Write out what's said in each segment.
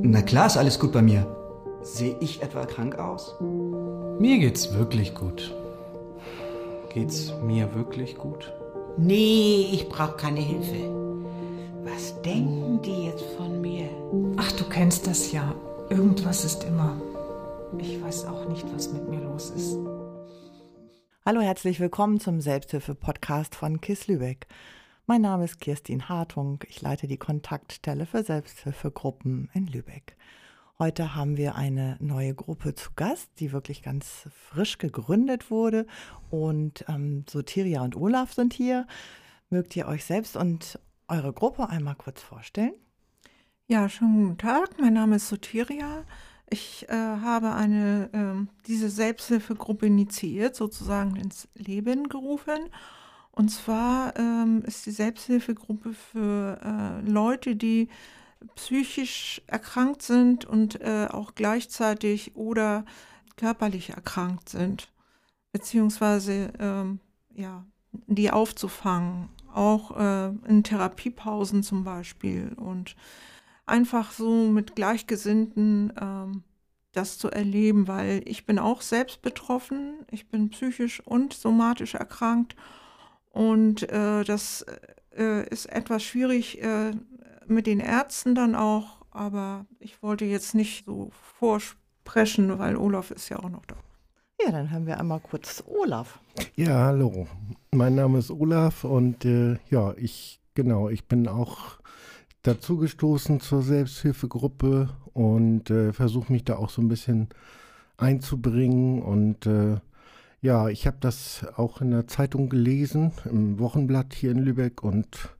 Na klar ist alles gut bei mir. Sehe ich etwa krank aus? Mir geht's wirklich gut. Geht's mir wirklich gut? Nee, ich brauche keine Hilfe. Was denken die jetzt von mir? Ach, du kennst das ja. Irgendwas ist immer. Ich weiß auch nicht, was mit mir los ist. Hallo, herzlich willkommen zum Selbsthilfe-Podcast von KISS Lübeck. Mein Name ist Kirstin Hartung. Ich leite die Kontaktstelle für Selbsthilfegruppen in Lübeck. Heute haben wir eine neue Gruppe zu Gast, die wirklich ganz frisch gegründet wurde. Und ähm, Sotiria und Olaf sind hier. Mögt ihr euch selbst und eure Gruppe einmal kurz vorstellen? Ja, schönen guten Tag. Mein Name ist Sotiria. Ich äh, habe eine, äh, diese Selbsthilfegruppe initiiert, sozusagen ins Leben gerufen. Und zwar ähm, ist die Selbsthilfegruppe für äh, Leute, die psychisch erkrankt sind und äh, auch gleichzeitig oder körperlich erkrankt sind, beziehungsweise ähm, ja, die aufzufangen, auch äh, in Therapiepausen zum Beispiel. Und einfach so mit Gleichgesinnten ähm, das zu erleben, weil ich bin auch selbst betroffen, ich bin psychisch und somatisch erkrankt und äh, das äh, ist etwas schwierig äh, mit den Ärzten dann auch, aber ich wollte jetzt nicht so vorsprechen, weil Olaf ist ja auch noch da. Ja, dann hören wir einmal kurz Olaf. Ja, hallo. Mein Name ist Olaf und äh, ja, ich genau, ich bin auch dazugestoßen zur Selbsthilfegruppe und äh, versuche mich da auch so ein bisschen einzubringen und äh, ja, ich habe das auch in der Zeitung gelesen, im Wochenblatt hier in Lübeck und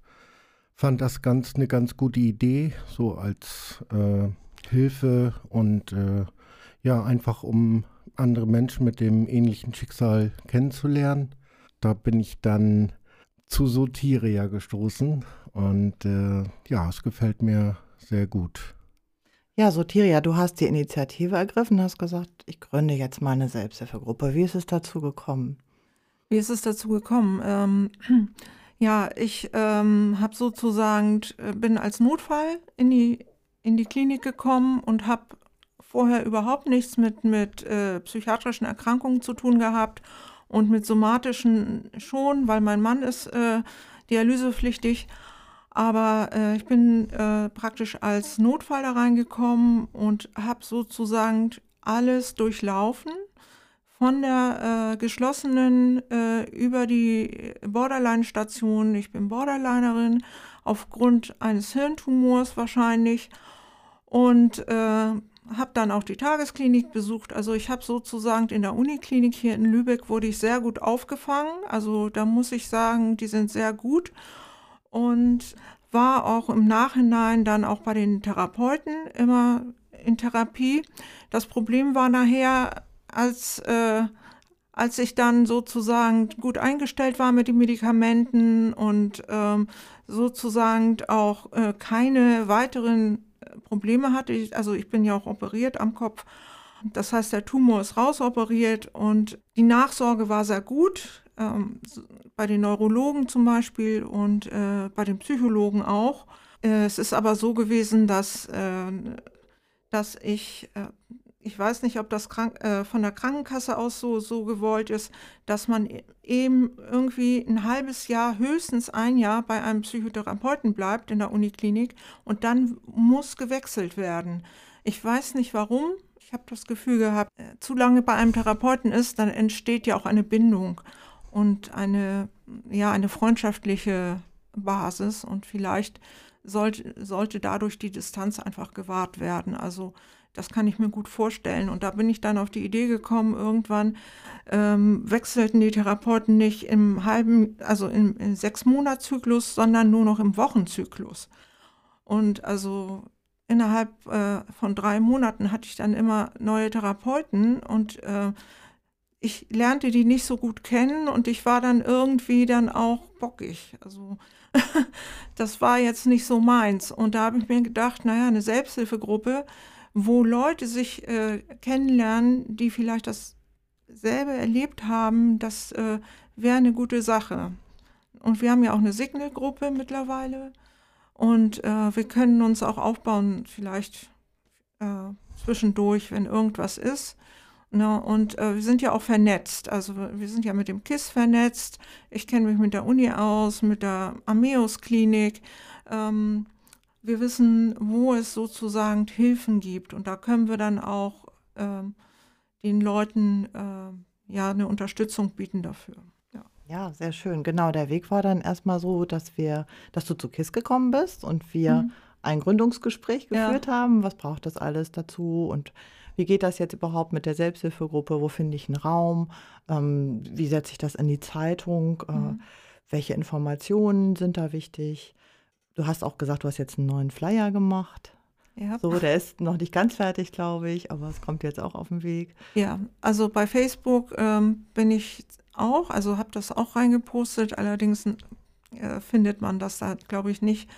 fand das ganz eine ganz gute Idee, so als äh, Hilfe und äh, ja, einfach um andere Menschen mit dem ähnlichen Schicksal kennenzulernen. Da bin ich dann zu Sotiria gestoßen und äh, ja, es gefällt mir sehr gut. Ja, Sotiria, du hast die Initiative ergriffen, hast gesagt, ich gründe jetzt meine Selbsthilfegruppe. Wie ist es dazu gekommen? Wie ist es dazu gekommen? Ähm, ja, ich ähm, habe sozusagen, äh, bin als Notfall in die, in die Klinik gekommen und habe vorher überhaupt nichts mit, mit äh, psychiatrischen Erkrankungen zu tun gehabt und mit somatischen schon, weil mein Mann ist äh, dialysepflichtig. Aber äh, ich bin äh, praktisch als Notfall da reingekommen und habe sozusagen alles durchlaufen. Von der äh, geschlossenen äh, über die Borderline-Station. Ich bin Borderlinerin aufgrund eines Hirntumors wahrscheinlich. Und äh, habe dann auch die Tagesklinik besucht. Also ich habe sozusagen in der Uniklinik hier in Lübeck wurde ich sehr gut aufgefangen. Also da muss ich sagen, die sind sehr gut und war auch im Nachhinein dann auch bei den Therapeuten immer in Therapie. Das Problem war nachher, als, äh, als ich dann sozusagen gut eingestellt war mit den Medikamenten und ähm, sozusagen auch äh, keine weiteren Probleme hatte. Ich, also ich bin ja auch operiert am Kopf. Das heißt, der Tumor ist rausoperiert und die Nachsorge war sehr gut ähm, bei den Neurologen zum Beispiel und äh, bei den Psychologen auch. Äh, es ist aber so gewesen, dass, äh, dass ich, äh, ich weiß nicht, ob das krank, äh, von der Krankenkasse aus so, so gewollt ist, dass man eben irgendwie ein halbes Jahr, höchstens ein Jahr bei einem Psychotherapeuten bleibt in der Uniklinik und dann muss gewechselt werden. Ich weiß nicht warum. Ich habe das Gefühl gehabt, äh, zu lange bei einem Therapeuten ist, dann entsteht ja auch eine Bindung und eine, ja, eine freundschaftliche Basis und vielleicht sollte, sollte dadurch die Distanz einfach gewahrt werden. Also das kann ich mir gut vorstellen. Und da bin ich dann auf die Idee gekommen, irgendwann ähm, wechselten die Therapeuten nicht im halben, also im, im sechs Monatszyklus, sondern nur noch im Wochenzyklus. Und also innerhalb äh, von drei Monaten hatte ich dann immer neue Therapeuten und äh, ich lernte die nicht so gut kennen und ich war dann irgendwie dann auch bockig. Also das war jetzt nicht so meins. Und da habe ich mir gedacht, naja, eine Selbsthilfegruppe, wo Leute sich äh, kennenlernen, die vielleicht dasselbe erlebt haben, das äh, wäre eine gute Sache. Und wir haben ja auch eine Signal-Gruppe mittlerweile. Und äh, wir können uns auch aufbauen, vielleicht äh, zwischendurch, wenn irgendwas ist. Ne? Und äh, wir sind ja auch vernetzt. Also wir sind ja mit dem KISS vernetzt. Ich kenne mich mit der Uni aus, mit der Ameus-Klinik. Ähm, wir wissen, wo es sozusagen Hilfen gibt. Und da können wir dann auch ähm, den Leuten äh, ja eine Unterstützung bieten dafür. Ja. ja, sehr schön. Genau, der Weg war dann erstmal so, dass wir, dass du zu KISS gekommen bist und wir mhm. ein Gründungsgespräch geführt ja. haben. Was braucht das alles dazu und wie geht das jetzt überhaupt mit der Selbsthilfegruppe? Wo finde ich einen Raum? Ähm, wie setze ich das in die Zeitung? Äh, mhm. welche Informationen sind da wichtig? Du hast auch gesagt, du hast jetzt einen neuen Flyer gemacht. Ja. So, der ist noch nicht ganz fertig, glaube ich, aber es kommt jetzt auch auf den Weg. Ja, also bei Facebook ähm, bin ich auch, also habe das auch reingepostet. Allerdings äh, findet man das da, glaube ich, nicht,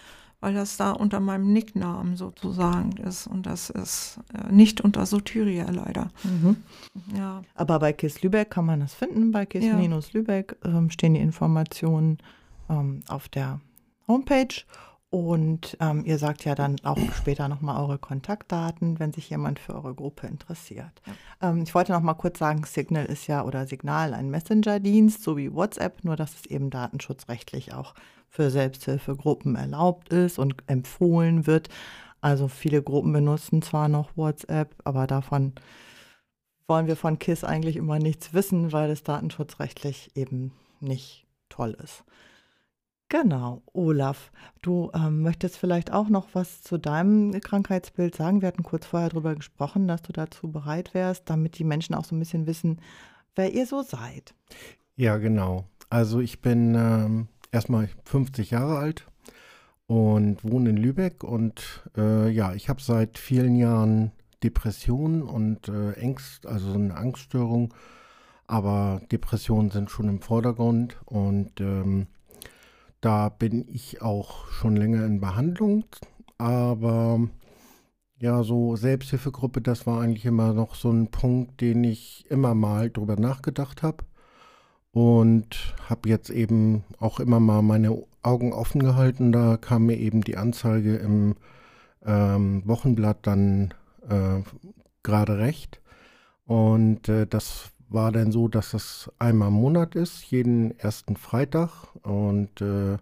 weil das da unter meinem Nicknamen sozusagen ist. Und das ist äh, nicht unter Sotyria leider. Mhm. Ja. Aber bei KISS Lübeck kann man das finden. Bei KISS ja. Lübeck ähm, stehen die Informationen ähm, auf der Homepage. Und ähm, ihr sagt ja dann auch später nochmal eure Kontaktdaten, wenn sich jemand für eure Gruppe interessiert. Ja. Ähm, ich wollte noch mal kurz sagen, Signal ist ja oder Signal ein Messenger-Dienst, so wie WhatsApp, nur dass es eben datenschutzrechtlich auch für Selbsthilfegruppen erlaubt ist und empfohlen wird. Also viele Gruppen benutzen zwar noch WhatsApp, aber davon wollen wir von KISS eigentlich immer nichts wissen, weil es datenschutzrechtlich eben nicht toll ist. Genau, Olaf, du ähm, möchtest vielleicht auch noch was zu deinem Krankheitsbild sagen. Wir hatten kurz vorher darüber gesprochen, dass du dazu bereit wärst, damit die Menschen auch so ein bisschen wissen, wer ihr so seid. Ja, genau. Also ich bin ähm, erstmal 50 Jahre alt und wohne in Lübeck und äh, ja, ich habe seit vielen Jahren Depressionen und äh, Ängst, also so eine Angststörung, aber Depressionen sind schon im Vordergrund und ähm, da bin ich auch schon länger in Behandlung, aber ja, so Selbsthilfegruppe, das war eigentlich immer noch so ein Punkt, den ich immer mal drüber nachgedacht habe und habe jetzt eben auch immer mal meine Augen offen gehalten. Da kam mir eben die Anzeige im ähm, Wochenblatt dann äh, gerade recht. Und äh, das war dann so, dass das einmal im Monat ist, jeden ersten Freitag. Und äh,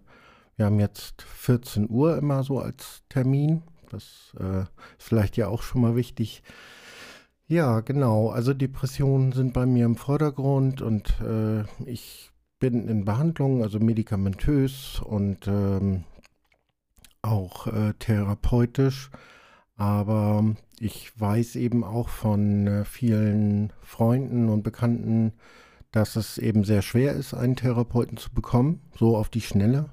wir haben jetzt 14 Uhr immer so als Termin. Das äh, ist vielleicht ja auch schon mal wichtig, ja, genau. Also Depressionen sind bei mir im Vordergrund und äh, ich bin in Behandlung, also medikamentös und ähm, auch äh, therapeutisch. Aber ich weiß eben auch von äh, vielen Freunden und Bekannten, dass es eben sehr schwer ist, einen Therapeuten zu bekommen, so auf die Schnelle.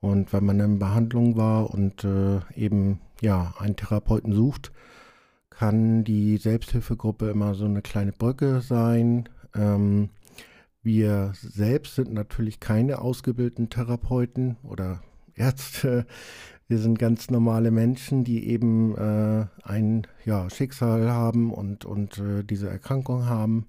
Und wenn man in Behandlung war und äh, eben ja einen Therapeuten sucht, kann die Selbsthilfegruppe immer so eine kleine Brücke sein. Ähm, wir selbst sind natürlich keine ausgebildeten Therapeuten oder Ärzte. Wir sind ganz normale Menschen, die eben äh, ein ja, Schicksal haben und, und äh, diese Erkrankung haben.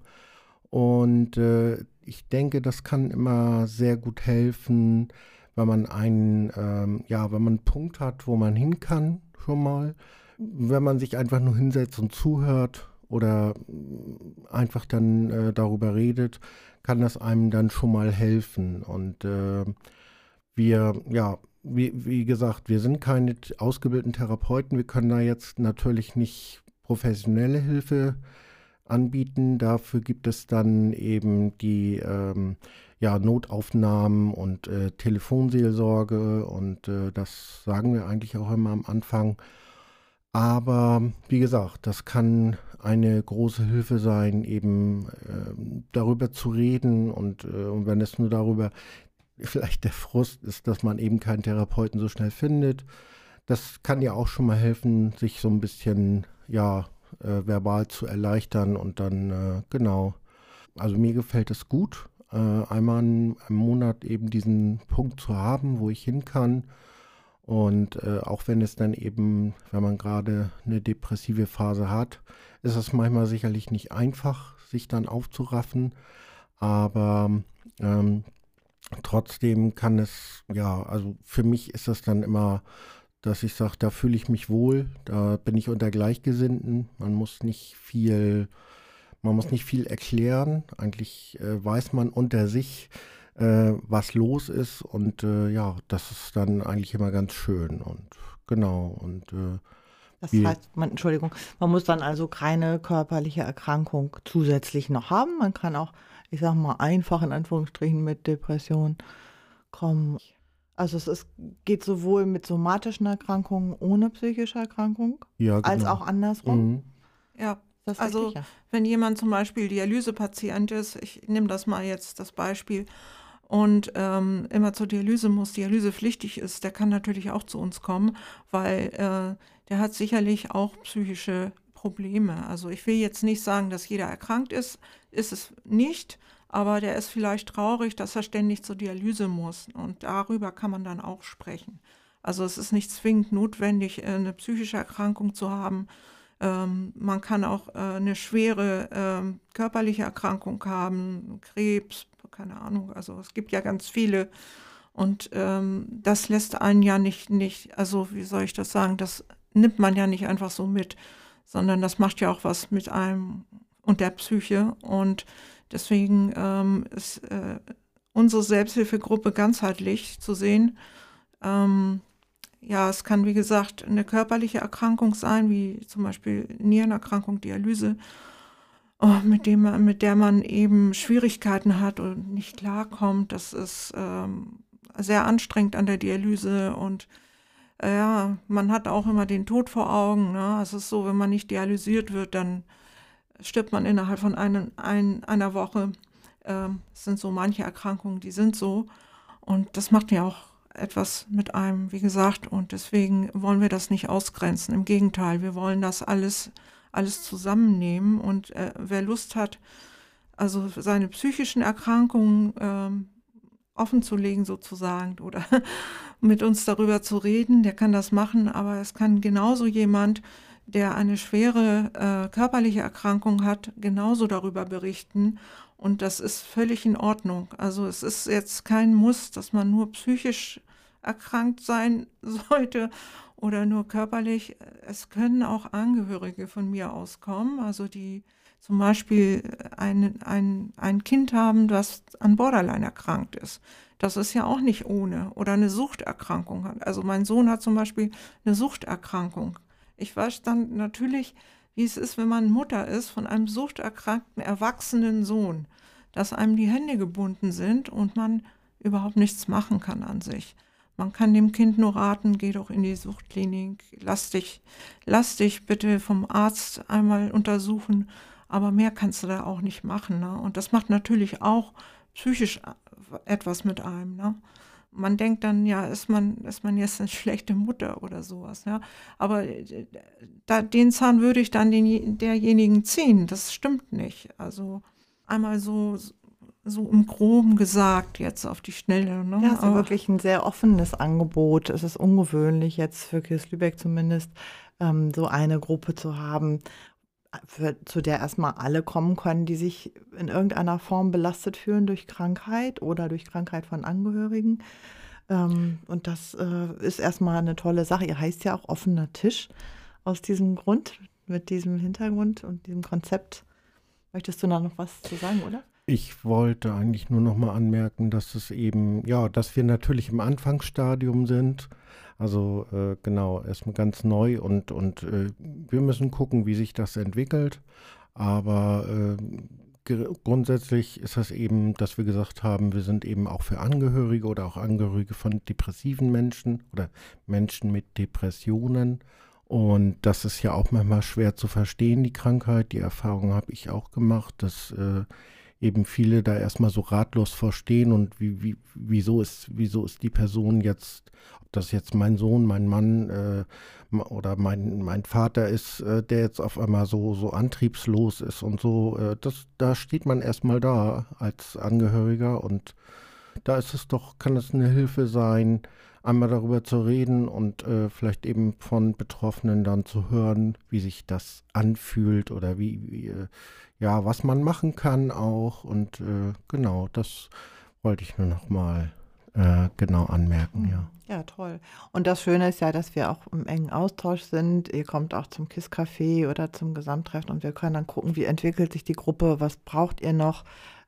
Und äh, ich denke, das kann immer sehr gut helfen, wenn man einen, ähm, ja, wenn man einen Punkt hat, wo man hin kann, schon mal wenn man sich einfach nur hinsetzt und zuhört oder einfach dann äh, darüber redet, kann das einem dann schon mal helfen. Und äh, wir, ja, wie, wie gesagt, wir sind keine ausgebildeten Therapeuten. Wir können da jetzt natürlich nicht professionelle Hilfe anbieten. Dafür gibt es dann eben die ähm, ja, Notaufnahmen und äh, Telefonseelsorge und äh, das sagen wir eigentlich auch immer am Anfang. Aber wie gesagt, das kann eine große Hilfe sein, eben äh, darüber zu reden und, äh, und wenn es nur darüber vielleicht der Frust ist, dass man eben keinen Therapeuten so schnell findet. Das kann ja auch schon mal helfen, sich so ein bisschen ja äh, verbal zu erleichtern und dann äh, genau. Also mir gefällt es gut, äh, einmal im Monat eben diesen Punkt zu haben, wo ich hin kann und äh, auch wenn es dann eben, wenn man gerade eine depressive Phase hat, ist es manchmal sicherlich nicht einfach, sich dann aufzuraffen. Aber ähm, trotzdem kann es, ja, also für mich ist es dann immer dass ich sage, da fühle ich mich wohl, da bin ich unter Gleichgesinnten. Man muss nicht viel, man muss nicht viel erklären. Eigentlich äh, weiß man unter sich, äh, was los ist und äh, ja, das ist dann eigentlich immer ganz schön und genau und äh, das heißt, man, Entschuldigung, man muss dann also keine körperliche Erkrankung zusätzlich noch haben. Man kann auch, ich sage mal, einfach in Anführungsstrichen mit Depression kommen. Also es ist, geht sowohl mit somatischen Erkrankungen ohne psychische Erkrankung ja, genau. als auch andersrum. Mhm. Ja, also richtig, ja. wenn jemand zum Beispiel Dialysepatient ist, ich nehme das mal jetzt das Beispiel, und ähm, immer zur Dialyse muss, dialysepflichtig ist, der kann natürlich auch zu uns kommen, weil äh, der hat sicherlich auch psychische Probleme. Also ich will jetzt nicht sagen, dass jeder erkrankt ist, ist es nicht, aber der ist vielleicht traurig, dass er ständig zur Dialyse muss. Und darüber kann man dann auch sprechen. Also es ist nicht zwingend notwendig, äh, eine psychische Erkrankung zu haben. Ähm, man kann auch äh, eine schwere äh, körperliche Erkrankung haben, Krebs, keine Ahnung. Also es gibt ja ganz viele. Und ähm, das lässt einen ja nicht, nicht, also wie soll ich das sagen, das nimmt man ja nicht einfach so mit, sondern das macht ja auch was mit einem und der Psyche. Und deswegen ähm, ist äh, unsere Selbsthilfegruppe ganzheitlich zu sehen. Ähm, ja, es kann, wie gesagt, eine körperliche Erkrankung sein, wie zum Beispiel Nierenerkrankung, Dialyse oh, mit, dem mit der man eben Schwierigkeiten hat und nicht klarkommt. Das ist ähm, sehr anstrengend an der Dialyse und äh, ja, man hat auch immer den Tod vor Augen. Ne? Es ist so, wenn man nicht dialysiert wird, dann stirbt man innerhalb von einen, ein, einer Woche. Ähm, es sind so manche Erkrankungen, die sind so. Und das macht ja auch etwas mit einem, wie gesagt. Und deswegen wollen wir das nicht ausgrenzen. Im Gegenteil, wir wollen das alles alles zusammennehmen. Und äh, wer Lust hat, also seine psychischen Erkrankungen ähm, offen zu legen sozusagen oder mit uns darüber zu reden, der kann das machen. Aber es kann genauso jemand, der eine schwere äh, körperliche Erkrankung hat, genauso darüber berichten. Und das ist völlig in Ordnung. Also es ist jetzt kein Muss, dass man nur psychisch erkrankt sein sollte oder nur körperlich. Es können auch Angehörige von mir auskommen, also die zum Beispiel ein, ein, ein Kind haben, das an Borderline erkrankt ist. Das ist ja auch nicht ohne. Oder eine Suchterkrankung hat. Also mein Sohn hat zum Beispiel eine Suchterkrankung. Ich weiß dann natürlich, wie es ist, wenn man Mutter ist von einem suchterkrankten, erwachsenen Sohn, dass einem die Hände gebunden sind und man überhaupt nichts machen kann an sich. Man kann dem Kind nur raten, geh doch in die Suchtklinik, lass dich, lass dich bitte vom Arzt einmal untersuchen, aber mehr kannst du da auch nicht machen. Ne? Und das macht natürlich auch psychisch etwas mit einem. Ne? Man denkt dann, ja, ist man, ist man jetzt eine schlechte Mutter oder sowas. Ja? Aber äh, da, den Zahn würde ich dann den, derjenigen ziehen. Das stimmt nicht. Also einmal so so im Groben gesagt jetzt auf die Schnelle. Ne? Ja, es ist wirklich ein sehr offenes Angebot. Es ist ungewöhnlich jetzt für Kirs Lübeck zumindest, ähm, so eine Gruppe zu haben, für, zu der erstmal alle kommen können, die sich in irgendeiner Form belastet fühlen durch Krankheit oder durch Krankheit von Angehörigen. Ähm, und das äh, ist erstmal eine tolle Sache. Ihr heißt ja auch offener Tisch aus diesem Grund, mit diesem Hintergrund und diesem Konzept. Möchtest du da noch was zu sagen, oder? Ich wollte eigentlich nur noch mal anmerken, dass es eben, ja, dass wir natürlich im Anfangsstadium sind. Also äh, genau, erstmal ganz neu und, und äh, wir müssen gucken, wie sich das entwickelt. Aber äh, grundsätzlich ist das eben, dass wir gesagt haben, wir sind eben auch für Angehörige oder auch Angehörige von depressiven Menschen oder Menschen mit Depressionen. Und das ist ja auch manchmal schwer zu verstehen, die Krankheit. Die Erfahrung habe ich auch gemacht, dass äh, eben viele da erstmal so ratlos verstehen und wie, wie, wieso ist, wieso ist die Person jetzt, ob das jetzt mein Sohn, mein Mann äh, oder mein, mein Vater ist, äh, der jetzt auf einmal so, so antriebslos ist und so, äh, das, da steht man erstmal da als Angehöriger und da ist es doch, kann es eine Hilfe sein, einmal darüber zu reden und äh, vielleicht eben von Betroffenen dann zu hören, wie sich das anfühlt oder wie, wie äh, ja, was man machen kann auch. Und äh, genau, das wollte ich nur noch mal äh, genau anmerken, ja. Ja, toll. Und das Schöne ist ja, dass wir auch im engen Austausch sind. Ihr kommt auch zum KISS-Café oder zum Gesamttreffen und wir können dann gucken, wie entwickelt sich die Gruppe, was braucht ihr noch.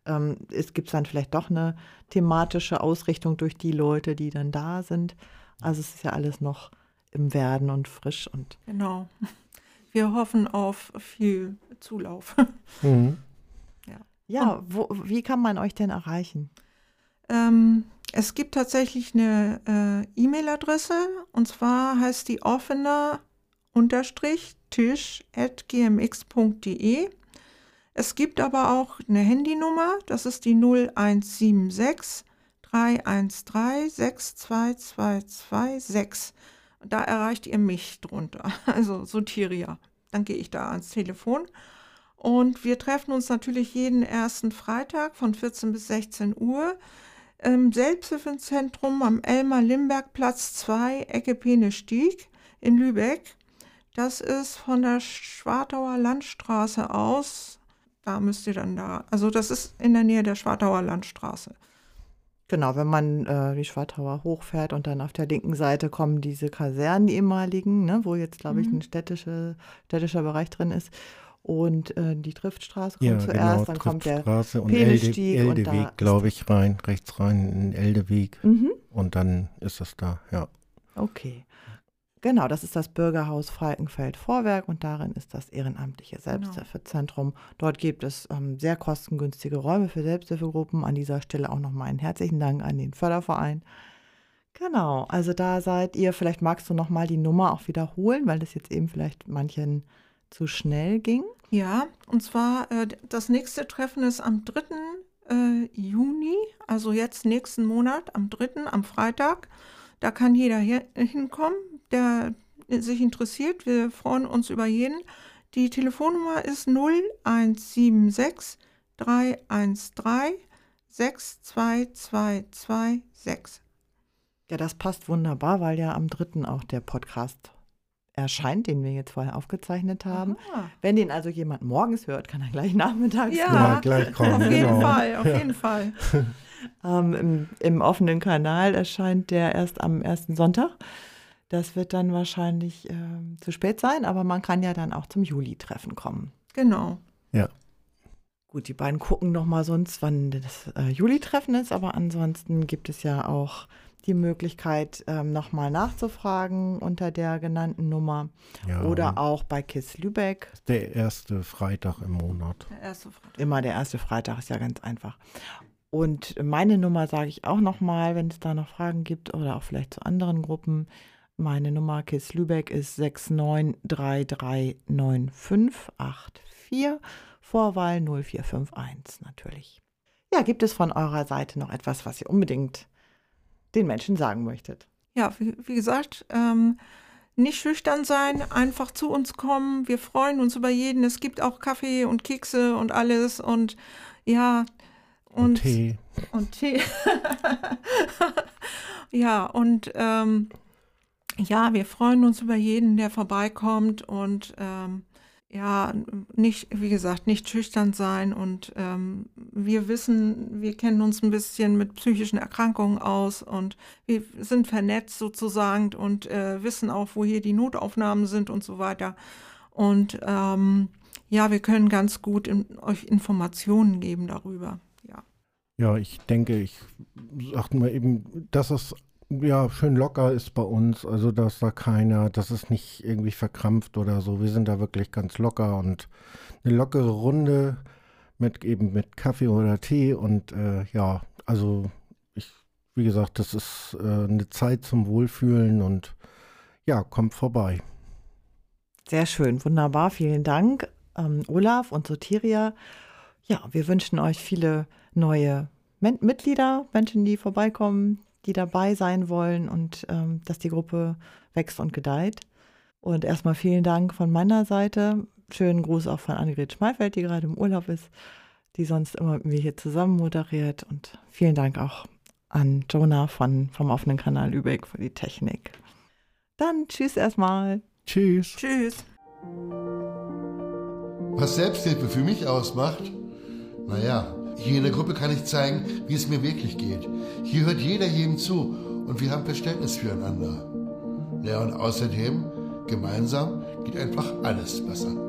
Ähm, es gibt dann vielleicht doch eine thematische Ausrichtung durch die Leute, die dann da sind. Also es ist ja alles noch im Werden und frisch und Genau. Wir hoffen auf viel Zulauf. Mhm. ja, wo, wie kann man euch denn erreichen? Ähm, es gibt tatsächlich eine äh, E-Mail-Adresse und zwar heißt die offener unterstrich tisch at gmx.de. Es gibt aber auch eine Handynummer, das ist die 0176 313 62226. Da erreicht ihr mich drunter, also Sotiria. Dann gehe ich da ans Telefon. Und wir treffen uns natürlich jeden ersten Freitag von 14 bis 16 Uhr im Selbsthilfezentrum am Elmar-Limberg-Platz 2, Ecke Pene-Stieg in Lübeck. Das ist von der Schwartauer Landstraße aus. Da müsst ihr dann da, also das ist in der Nähe der Schwartauer Landstraße. Genau, wenn man äh, die Schwartauer hochfährt und dann auf der linken Seite kommen diese Kasernen, die ehemaligen, ne, wo jetzt, glaube ich, Mhm. ein städtische, städtischer Bereich drin ist. Und äh, die Triftstraße kommt Ja, zuerst, genau, dann kommt der. Und Elde, Eldeweg, glaube ich, rein, rechts rein in den Eldeweg Mhm. und dann ist es da, ja. Okay. Genau, das ist das Bürgerhaus Falkenfeld-Vorwerk und darin ist das ehrenamtliche Selbsthilfezentrum. Dort gibt es ähm, sehr kostengünstige Räume für Selbsthilfegruppen. An dieser Stelle auch nochmal einen herzlichen Dank an den Förderverein. Genau, also da seid ihr, vielleicht magst du nochmal die Nummer auch wiederholen, weil das jetzt eben vielleicht manchen zu schnell ging. Ja, und zwar äh, das nächste Treffen ist am 3. Äh, Juni, also jetzt nächsten Monat, am 3., am Freitag. Da kann jeder hier, hinkommen, der sich interessiert. Wir freuen uns über jeden. Die Telefonnummer ist 0176 313 62226. Ja, das passt wunderbar, weil ja am 3. auch der Podcast erscheint, den wir jetzt vorher aufgezeichnet haben. Aha. Wenn den also jemand morgens hört, kann er gleich nachmittags Ja. Ja, gleich kommen, Auf jeden genau. Fall, auf Ja. jeden Fall. Ähm, im, Im offenen Kanal erscheint der erst am ersten Sonntag. Das wird dann wahrscheinlich ähm, zu spät sein, aber man kann ja dann auch zum Juli-Treffen kommen. Genau. Gut, die beiden gucken noch mal sonst, wann das äh, Juli-Treffen ist, aber ansonsten gibt es ja auch die Möglichkeit, ähm, noch mal nachzufragen unter der genannten Nummer ja. oder auch bei KISS Lübeck. Der erste Freitag im Monat. Der erste Freitag. Immer der erste Freitag ist ja ganz einfach. Und meine Nummer sage ich auch noch mal, wenn es da noch Fragen gibt oder auch vielleicht zu anderen Gruppen. Meine Nummer KISS Lübeck ist 69339584, Vorwahl 0451 natürlich. Ja, gibt es von eurer Seite noch etwas, was ihr unbedingt den Menschen sagen möchtet? Ja, wie, wie gesagt, ähm, nicht schüchtern sein, einfach zu uns kommen. Wir freuen uns über jeden. Es gibt auch Kaffee und Kekse und alles und ja. Und, Und, Tee. Und Tee. ja, und ähm, ja, wir freuen uns über jeden, der vorbeikommt und ähm, ja, nicht, wie gesagt, nicht schüchtern sein und ähm, wir wissen, wir kennen uns ein bisschen mit psychischen Erkrankungen aus und wir sind vernetzt sozusagen und äh, wissen auch, wo hier die Notaufnahmen sind und so weiter. Und ähm, ja, wir können ganz gut in, euch Informationen geben darüber. Ja. Ich denke, ich sag mal eben, dass es ja schön locker ist bei uns, also dass da keiner, dass es nicht irgendwie verkrampft oder so. Wir sind da wirklich ganz locker und eine lockere Runde mit eben mit Kaffee oder Tee und äh, ja, also ich, wie gesagt, das ist äh, eine Zeit zum Wohlfühlen und ja, kommt vorbei. Sehr schön, wunderbar, vielen Dank, ähm, Olaf und Sotiria. Ja, wir wünschen euch viele neue Men Mitglieder, Menschen, die vorbeikommen, die dabei sein wollen und ähm, dass die Gruppe wächst und gedeiht. Und erstmal vielen Dank von meiner Seite. Schönen Gruß auch von Annegret Schmeifeld, die gerade im Urlaub ist, die sonst immer mit mir hier zusammen moderiert. Und vielen Dank auch an Jonah von, vom offenen Kanal Lübeck für die Technik. Dann tschüss erstmal. Tschüss. Tschüss. Was Selbsthilfe für mich ausmacht? Naja, Hier in der Gruppe kann ich zeigen, wie es mir wirklich geht. Hier hört jeder jedem zu und wir haben Verständnis füreinander. Ja, und außerdem, gemeinsam geht einfach alles besser.